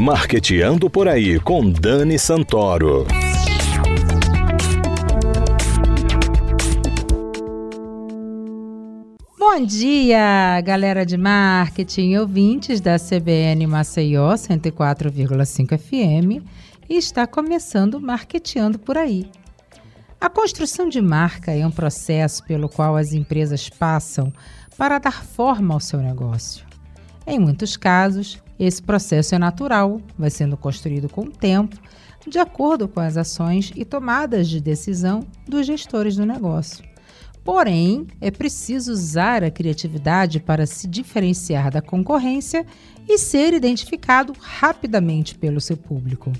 Marqueteando por aí com Dani Santoro. Bom dia, galera de marketing, ouvintes da CBN Maceió 104,5 FM. E está começando Marqueteando por aí. A construção de marca é um processo pelo qual as empresas passam para dar forma ao seu negócio. Em muitos casos, esse processo é natural, vai sendo construído com o tempo, de acordo com as ações e tomadas de decisão dos gestores do negócio. Porém, é preciso usar a criatividade para se diferenciar da concorrência e ser identificado rapidamente pelo seu público.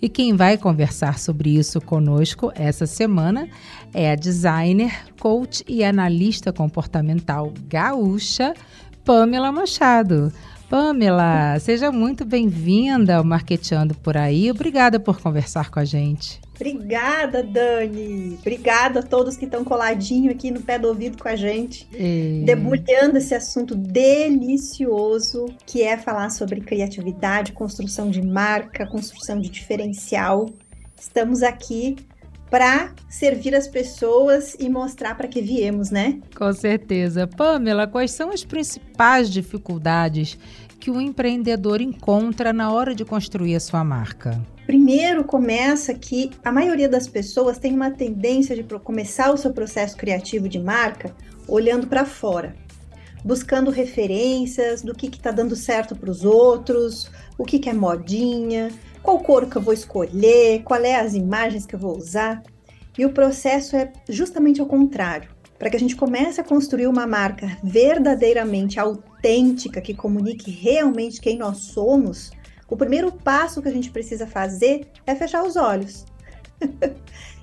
E quem vai conversar sobre isso conosco essa semana é a designer, coach e analista comportamental gaúcha, Pamela Machado. Pamela, seja muito bem-vinda ao Marqueteando por aí. Obrigada por conversar com a gente. Obrigada, Dani. Obrigada a todos que estão coladinho aqui no pé do ouvido com a gente, e... debulhando esse assunto delicioso que é falar sobre criatividade, construção de marca, construção de diferencial. Estamos aqui para servir as pessoas e mostrar para que viemos, né? Com certeza. Pamela, quais são as principais dificuldades que o empreendedor encontra na hora de construir a sua marca? Primeiro começa que a maioria das pessoas tem uma tendência de começar o seu processo criativo de marca olhando para fora, buscando referências do que está dando certo para os outros, o que, que é modinha, qual cor que eu vou escolher, qual é as imagens que eu vou usar. E o processo é justamente ao contrário. Para que a gente comece a construir uma marca verdadeiramente autêntica, que comunique realmente quem nós somos, o primeiro passo que a gente precisa fazer é fechar os olhos.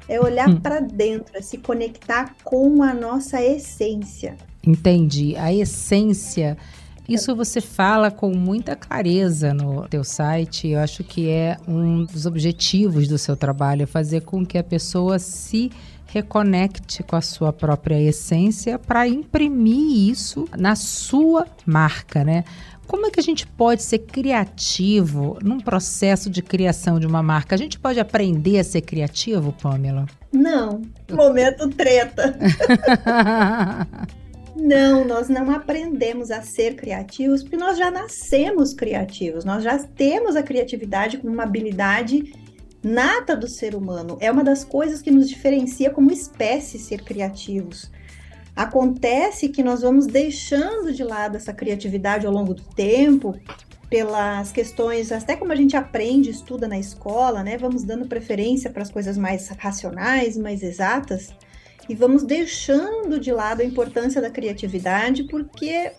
é olhar hum. para dentro, é se conectar com a nossa essência. Entendi. A essência isso você fala com muita clareza no teu site. Eu acho que é um dos objetivos do seu trabalho, é fazer com que a pessoa se reconecte com a sua própria essência para imprimir isso na sua marca, né? Como é que a gente pode ser criativo num processo de criação de uma marca? A gente pode aprender a ser criativo, Pamela? Não. Momento treta. Não, nós não aprendemos a ser criativos porque nós já nascemos criativos, nós já temos a criatividade como uma habilidade nata do ser humano. É uma das coisas que nos diferencia como espécie ser criativos. Acontece que nós vamos deixando de lado essa criatividade ao longo do tempo, pelas questões, até como a gente aprende, estuda na escola, né? Vamos dando preferência para as coisas mais racionais, mais exatas e vamos deixando de lado a importância da criatividade porque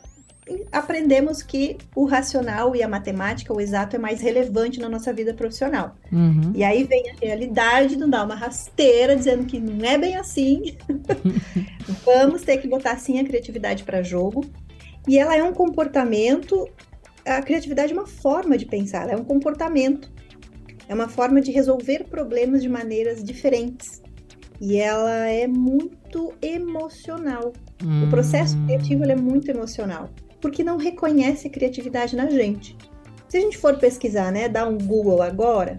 aprendemos que o racional e a matemática, o exato, é mais relevante na nossa vida profissional. Uhum. E aí vem a realidade, não dá uma rasteira dizendo que não é bem assim. Vamos ter que botar sim a criatividade para jogo. E ela é um comportamento. A criatividade é uma forma de pensar, é um comportamento. É uma forma de resolver problemas de maneiras diferentes. E ela é muito emocional. Hum. O processo hum. criativo é muito emocional, porque não reconhece a criatividade na gente. Se a gente for pesquisar, né, dar um Google agora,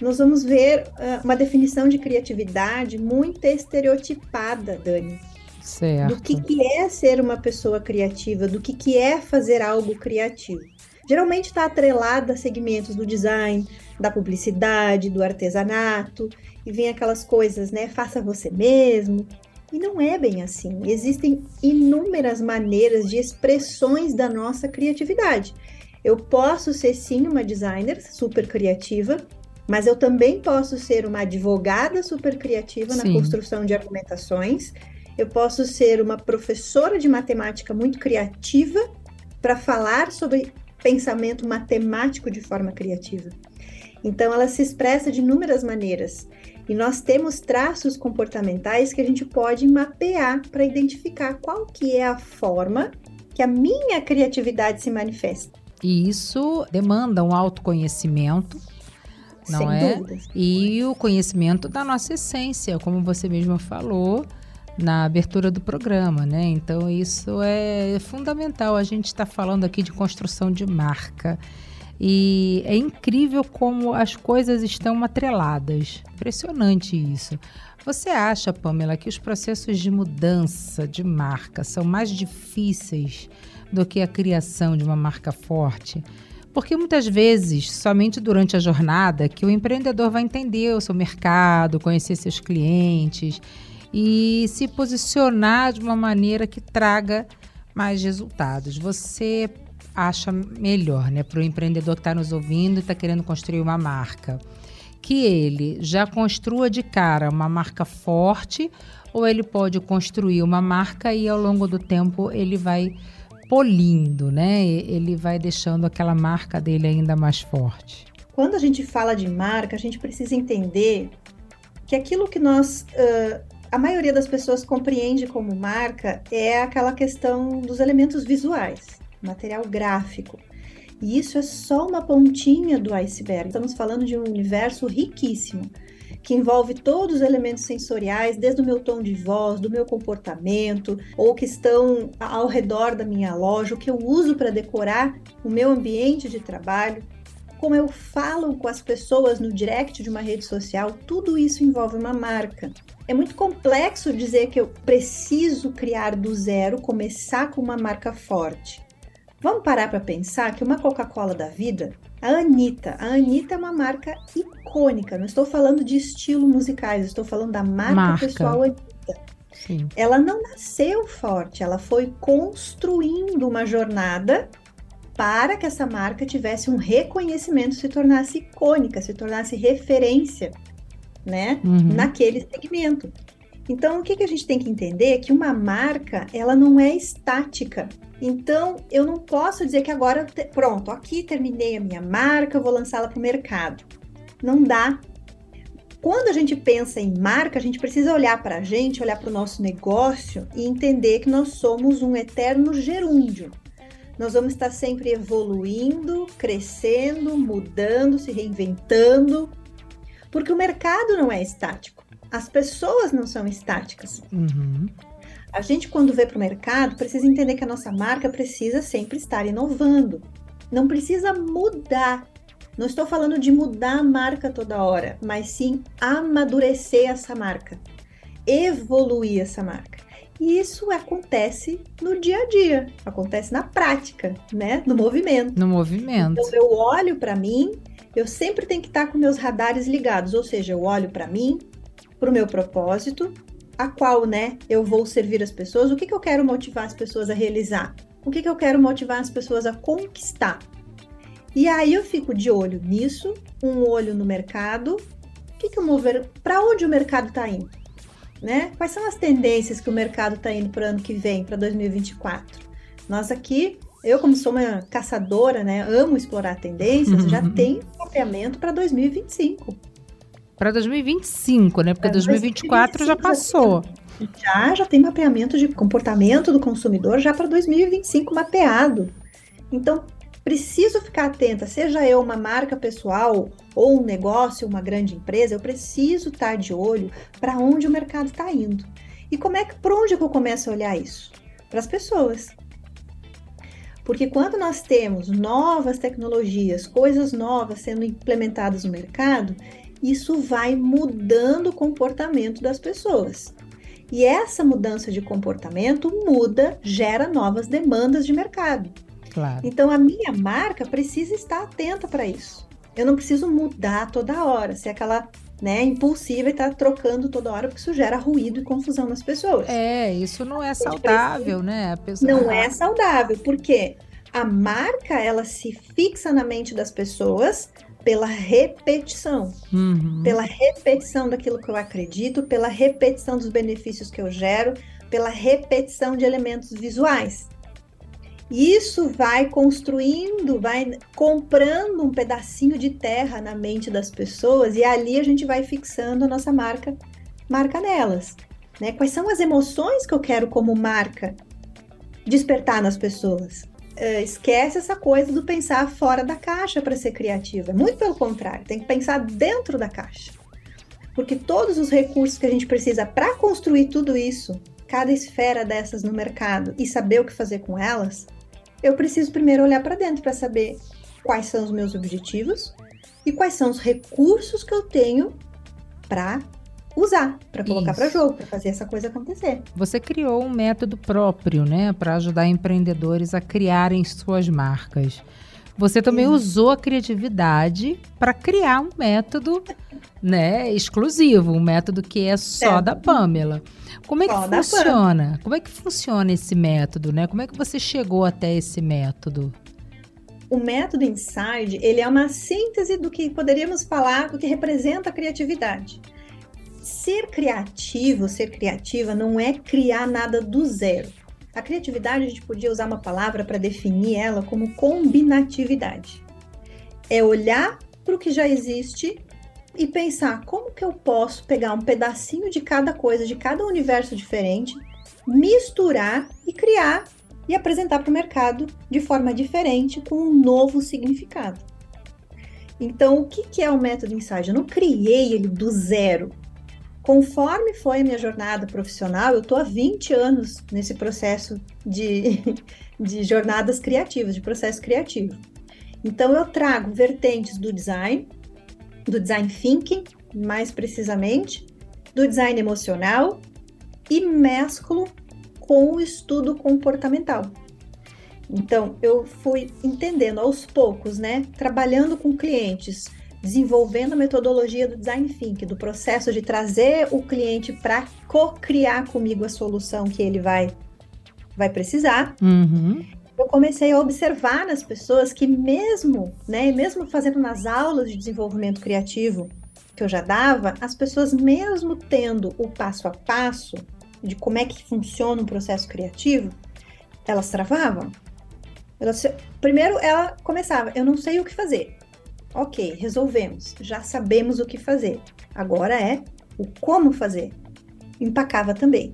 nós vamos ver uh, uma definição de criatividade muito estereotipada, Dani. Certo. Do que, que é ser uma pessoa criativa, do que, que é fazer algo criativo. Geralmente está atrelada a segmentos do design, da publicidade, do artesanato, e vem aquelas coisas, né? Faça você mesmo. E não é bem assim. Existem inúmeras maneiras de expressões da nossa criatividade. Eu posso ser sim uma designer super criativa, mas eu também posso ser uma advogada super criativa sim. na construção de argumentações. Eu posso ser uma professora de matemática muito criativa para falar sobre pensamento matemático de forma criativa. Então, ela se expressa de inúmeras maneiras. E nós temos traços comportamentais que a gente pode mapear para identificar qual que é a forma que a minha criatividade se manifesta. E isso demanda um autoconhecimento, não Sem é? Dúvidas. E o conhecimento da nossa essência, como você mesma falou na abertura do programa, né? Então isso é fundamental. A gente está falando aqui de construção de marca. E é incrível como as coisas estão atreladas. Impressionante isso. Você acha, Pamela, que os processos de mudança de marca são mais difíceis do que a criação de uma marca forte? Porque muitas vezes, somente durante a jornada, que o empreendedor vai entender o seu mercado, conhecer seus clientes e se posicionar de uma maneira que traga mais resultados. Você acha melhor, né, para o empreendedor que está nos ouvindo e está querendo construir uma marca? Que ele já construa de cara uma marca forte ou ele pode construir uma marca e ao longo do tempo ele vai polindo, né? Ele vai deixando aquela marca dele ainda mais forte. Quando a gente fala de marca, a gente precisa entender que aquilo que nós, uh, a maioria das pessoas compreende como marca é aquela questão dos elementos visuais, material gráfico. E isso é só uma pontinha do iceberg. Estamos falando de um universo riquíssimo que envolve todos os elementos sensoriais, desde o meu tom de voz, do meu comportamento, ou que estão ao redor da minha loja, o que eu uso para decorar o meu ambiente de trabalho, como eu falo com as pessoas no direct de uma rede social, tudo isso envolve uma marca. É muito complexo dizer que eu preciso criar do zero, começar com uma marca forte. Vamos parar para pensar que uma Coca-Cola da vida a Anitta. A Anitta é uma marca icônica. Não estou falando de estilo musicais, estou falando da marca, marca. pessoal Anitta. Sim. Ela não nasceu forte, ela foi construindo uma jornada para que essa marca tivesse um reconhecimento, se tornasse icônica, se tornasse referência, né, uhum. naquele segmento. Então, o que, que a gente tem que entender é que uma marca, ela não é estática. Então, eu não posso dizer que agora, pronto, aqui terminei a minha marca, vou lançá-la para o mercado. Não dá. Quando a gente pensa em marca, a gente precisa olhar para a gente, olhar para o nosso negócio e entender que nós somos um eterno gerúndio. Nós vamos estar sempre evoluindo, crescendo, mudando, se reinventando, porque o mercado não é estático. As pessoas não são estáticas. Uhum. A gente, quando vê para o mercado, precisa entender que a nossa marca precisa sempre estar inovando. Não precisa mudar. Não estou falando de mudar a marca toda hora, mas sim amadurecer essa marca, evoluir essa marca. E isso acontece no dia a dia, acontece na prática, né? No movimento. No movimento. Então eu olho para mim, eu sempre tenho que estar com meus radares ligados, ou seja, eu olho para mim, para o meu propósito, a qual, né, eu vou servir as pessoas, o que, que eu quero motivar as pessoas a realizar, o que, que eu quero motivar as pessoas a conquistar. E aí eu fico de olho nisso, um olho no mercado, o que, que para onde o mercado está indo, né? Quais são as tendências que o mercado está indo para o ano que vem, para 2024? Nós aqui eu, como sou uma caçadora, né, amo explorar tendências, já tenho mapeamento para 2025. Para 2025, né? Porque 2024 já passou. Já, já tem mapeamento de comportamento do consumidor já para 2025 mapeado. Então, preciso ficar atenta, seja eu uma marca pessoal ou um negócio, uma grande empresa, eu preciso estar de olho para onde o mercado está indo. E como é que, por onde que eu começo a olhar isso? Para as pessoas. Porque quando nós temos novas tecnologias, coisas novas sendo implementadas no mercado, isso vai mudando o comportamento das pessoas. E essa mudança de comportamento muda, gera novas demandas de mercado. Claro. Então a minha marca precisa estar atenta para isso. Eu não preciso mudar toda hora, ser aquela né, impulsiva e estar tá trocando toda hora, porque isso gera ruído e confusão nas pessoas. É, isso não é saudável, né? Pessoa... Não é saudável, porque a marca ela se fixa na mente das pessoas pela repetição, uhum. pela repetição daquilo que eu acredito, pela repetição dos benefícios que eu gero, pela repetição de elementos visuais. Isso vai construindo, vai comprando um pedacinho de terra na mente das pessoas e ali a gente vai fixando a nossa marca, marca nelas. Né? Quais são as emoções que eu quero como marca despertar nas pessoas? Uh, esquece essa coisa do pensar fora da caixa para ser criativa. Muito pelo contrário, tem que pensar dentro da caixa. Porque todos os recursos que a gente precisa para construir tudo isso, cada esfera dessas no mercado e saber o que fazer com elas, eu preciso primeiro olhar para dentro para saber quais são os meus objetivos e quais são os recursos que eu tenho para usar, para colocar para jogo, para fazer essa coisa acontecer. Você criou um método próprio, né, para ajudar empreendedores a criarem suas marcas. Você também Sim. usou a criatividade para criar um método, né, exclusivo, um método que é só certo. da Pamela. Como é que só funciona? Como é que funciona esse método, né? Como é que você chegou até esse método? O método Inside, ele é uma síntese do que poderíamos falar do que representa a criatividade. Ser criativo, ser criativa não é criar nada do zero. A criatividade, a gente podia usar uma palavra para definir ela como combinatividade. É olhar para o que já existe e pensar como que eu posso pegar um pedacinho de cada coisa, de cada universo diferente, misturar e criar e apresentar para o mercado de forma diferente, com um novo significado. Então, o que, é o método Insight? Eu não criei ele do zero. Conforme foi a minha jornada profissional, eu estou há 20 anos nesse processo de, de jornadas criativas, de processo criativo. Então, eu trago vertentes do design, do design thinking, mais precisamente, do design emocional e mesclo com o estudo comportamental. Então, eu fui entendendo aos poucos, né, trabalhando com clientes, desenvolvendo a metodologia do design thinking, do processo de trazer o cliente para co-criar comigo a solução que ele vai vai precisar. Uhum. Eu comecei a observar nas pessoas que mesmo, né, mesmo fazendo nas aulas de desenvolvimento criativo que eu já dava, as pessoas mesmo tendo o passo a passo de como é que funciona um processo criativo, elas travavam. Elas, primeiro ela começava, eu não sei o que fazer. Ok, resolvemos, já sabemos o que fazer. Agora é o como fazer. Empacava também.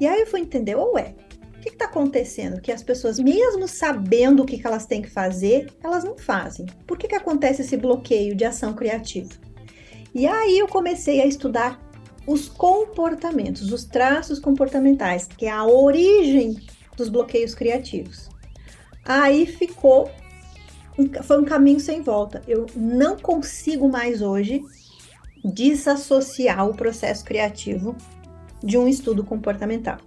E aí eu fui entender, ué, o que está acontecendo? Que as pessoas, mesmo sabendo o que, que elas têm que fazer, elas não fazem. Por que, que acontece esse bloqueio de ação criativa? E aí eu comecei a estudar os comportamentos, os traços comportamentais, que é a origem dos bloqueios criativos. Aí ficou foi um caminho sem volta. Eu não consigo mais hoje desassociar o processo criativo de um estudo comportamental.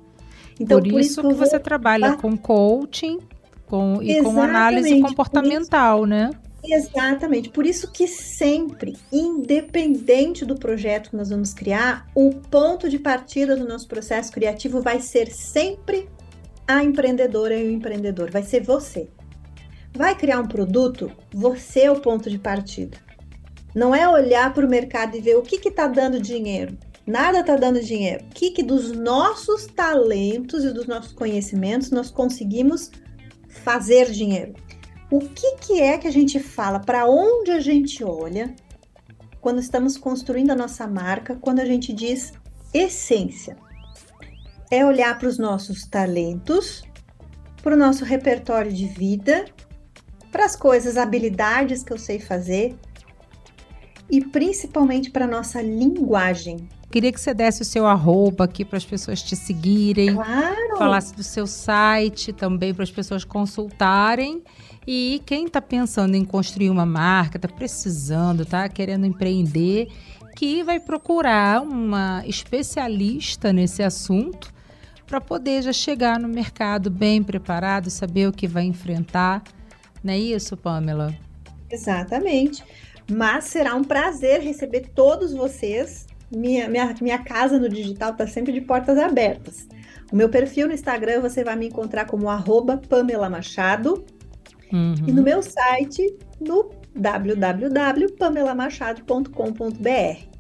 Então, por, por isso, que, que você trabalha com coaching com, e com análise comportamental, isso, né? Exatamente. Por isso que sempre, independente do projeto que nós vamos criar, o ponto de partida do nosso processo criativo vai ser sempre a empreendedora e o empreendedor, vai ser você. Vai criar um produto? Você é o ponto de partida. Não é olhar para o mercado e ver o que está dando dinheiro. Nada está dando dinheiro. O que, que dos nossos talentos e dos nossos conhecimentos nós conseguimos fazer dinheiro? O que, que é que a gente fala? Para onde a gente olha quando estamos construindo a nossa marca? Quando a gente diz essência? É olhar para os nossos talentos, para o nosso repertório de vida para as coisas, habilidades que eu sei fazer e principalmente para nossa linguagem. Queria que você desse o seu arroba aqui para as pessoas te seguirem. Claro. Falasse do seu site também para as pessoas consultarem. E quem está pensando em construir uma marca, está precisando, está querendo empreender, que vai procurar uma especialista nesse assunto para poder já chegar no mercado bem preparado, saber o que vai enfrentar. Não é isso, Pamela? Exatamente. Mas será um prazer receber todos vocês. Minha, minha, minha casa no digital está sempre de portas abertas. O meu perfil no Instagram você vai me encontrar como arroba Pamela Machado. Uhum. E no meu site, no www.pamelamachado.com.br.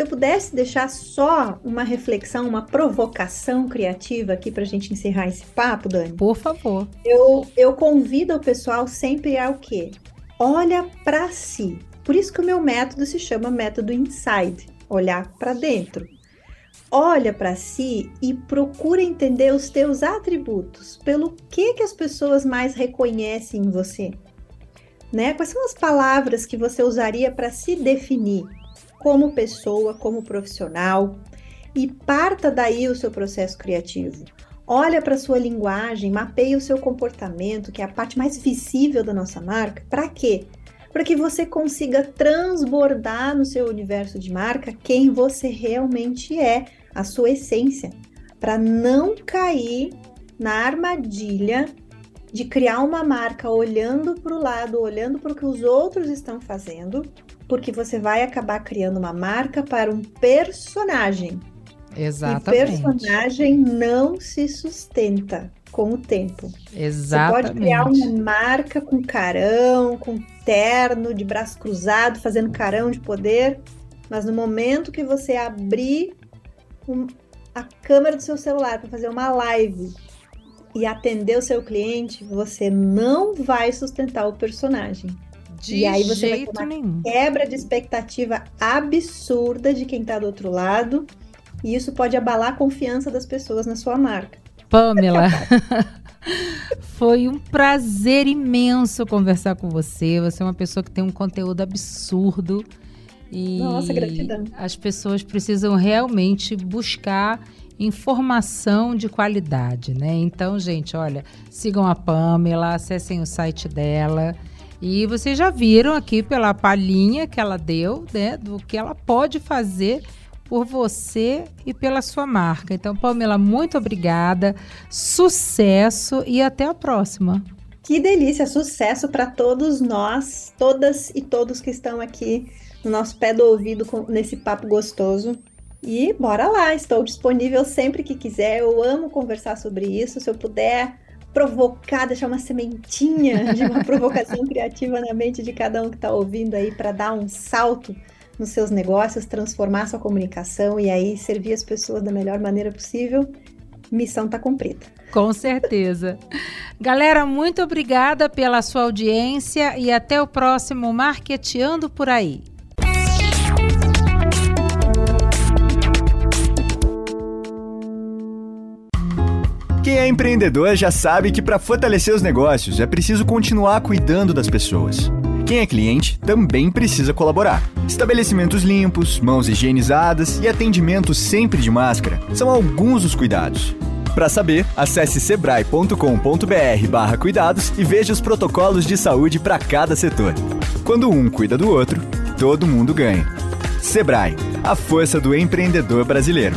Se eu pudesse deixar só uma reflexão, uma provocação criativa aqui para a gente encerrar esse papo, Dani. Por favor. Eu, eu convido o pessoal sempre a o quê? Olha para si. Por isso que o meu método se chama método Inside, olhar para dentro. Olha para si e procura entender os teus atributos, pelo que que as pessoas mais reconhecem em você. Né? Quais são as palavras que você usaria para se definir? Como pessoa, como profissional, e parta daí o seu processo criativo. olha para sua linguagem, mapeia o seu comportamento, que é a parte mais visível da nossa marca. Para quê? Para que você consiga transbordar no seu universo de marca quem você realmente é, a sua essência, para não cair na armadilha de criar uma marca olhando para o lado, olhando para o que os outros estão fazendo, porque você vai acabar criando uma marca para um personagem. Exatamente. E personagem não se sustenta com o tempo. Exatamente. Você pode criar uma marca com carão, com terno, de braço cruzado, fazendo carão de poder, mas no momento que você abrir um, a câmera do seu celular para fazer uma live e atender o seu cliente, você não vai sustentar o personagem. De e aí você vai ter uma nenhum. quebra de expectativa absurda de quem está do outro lado, e isso pode abalar a confiança das pessoas na sua marca. Pamela, foi um prazer imenso conversar com você. Você é uma pessoa que tem um conteúdo absurdo. E Nossa, gratidão. As pessoas precisam realmente buscar informação de qualidade, né? Então, gente, olha, sigam a Pamela, acessem o site dela. E vocês já viram aqui pela palhinha que ela deu, né, do que ela pode fazer por você e pela sua marca. Então, Pamela, muito obrigada, sucesso e até a próxima. Que delícia, sucesso para todos nós, todas e todos que estão aqui no nosso pé do ouvido com, nesse papo gostoso. E bora lá, estou disponível sempre que quiser. Eu amo conversar sobre isso. Se eu puder provocar, deixar uma sementinha de uma provocação criativa na mente de cada um que está ouvindo aí para dar um salto nos seus negócios, transformar sua comunicação e aí servir as pessoas da melhor maneira possível, missão está cumprida. Com certeza. Galera, muito obrigada pela sua audiência e até o próximo Marqueteando por aí. Quem é empreendedor já sabe que para fortalecer os negócios é preciso continuar cuidando das pessoas. Quem é cliente também precisa colaborar. Estabelecimentos limpos, mãos higienizadas e atendimento sempre de máscara são alguns dos cuidados. Para saber, acesse sebrae.com.br/cuidados e veja os protocolos de saúde para cada setor. Quando um cuida do outro, todo mundo ganha. Sebrae, a força do empreendedor brasileiro.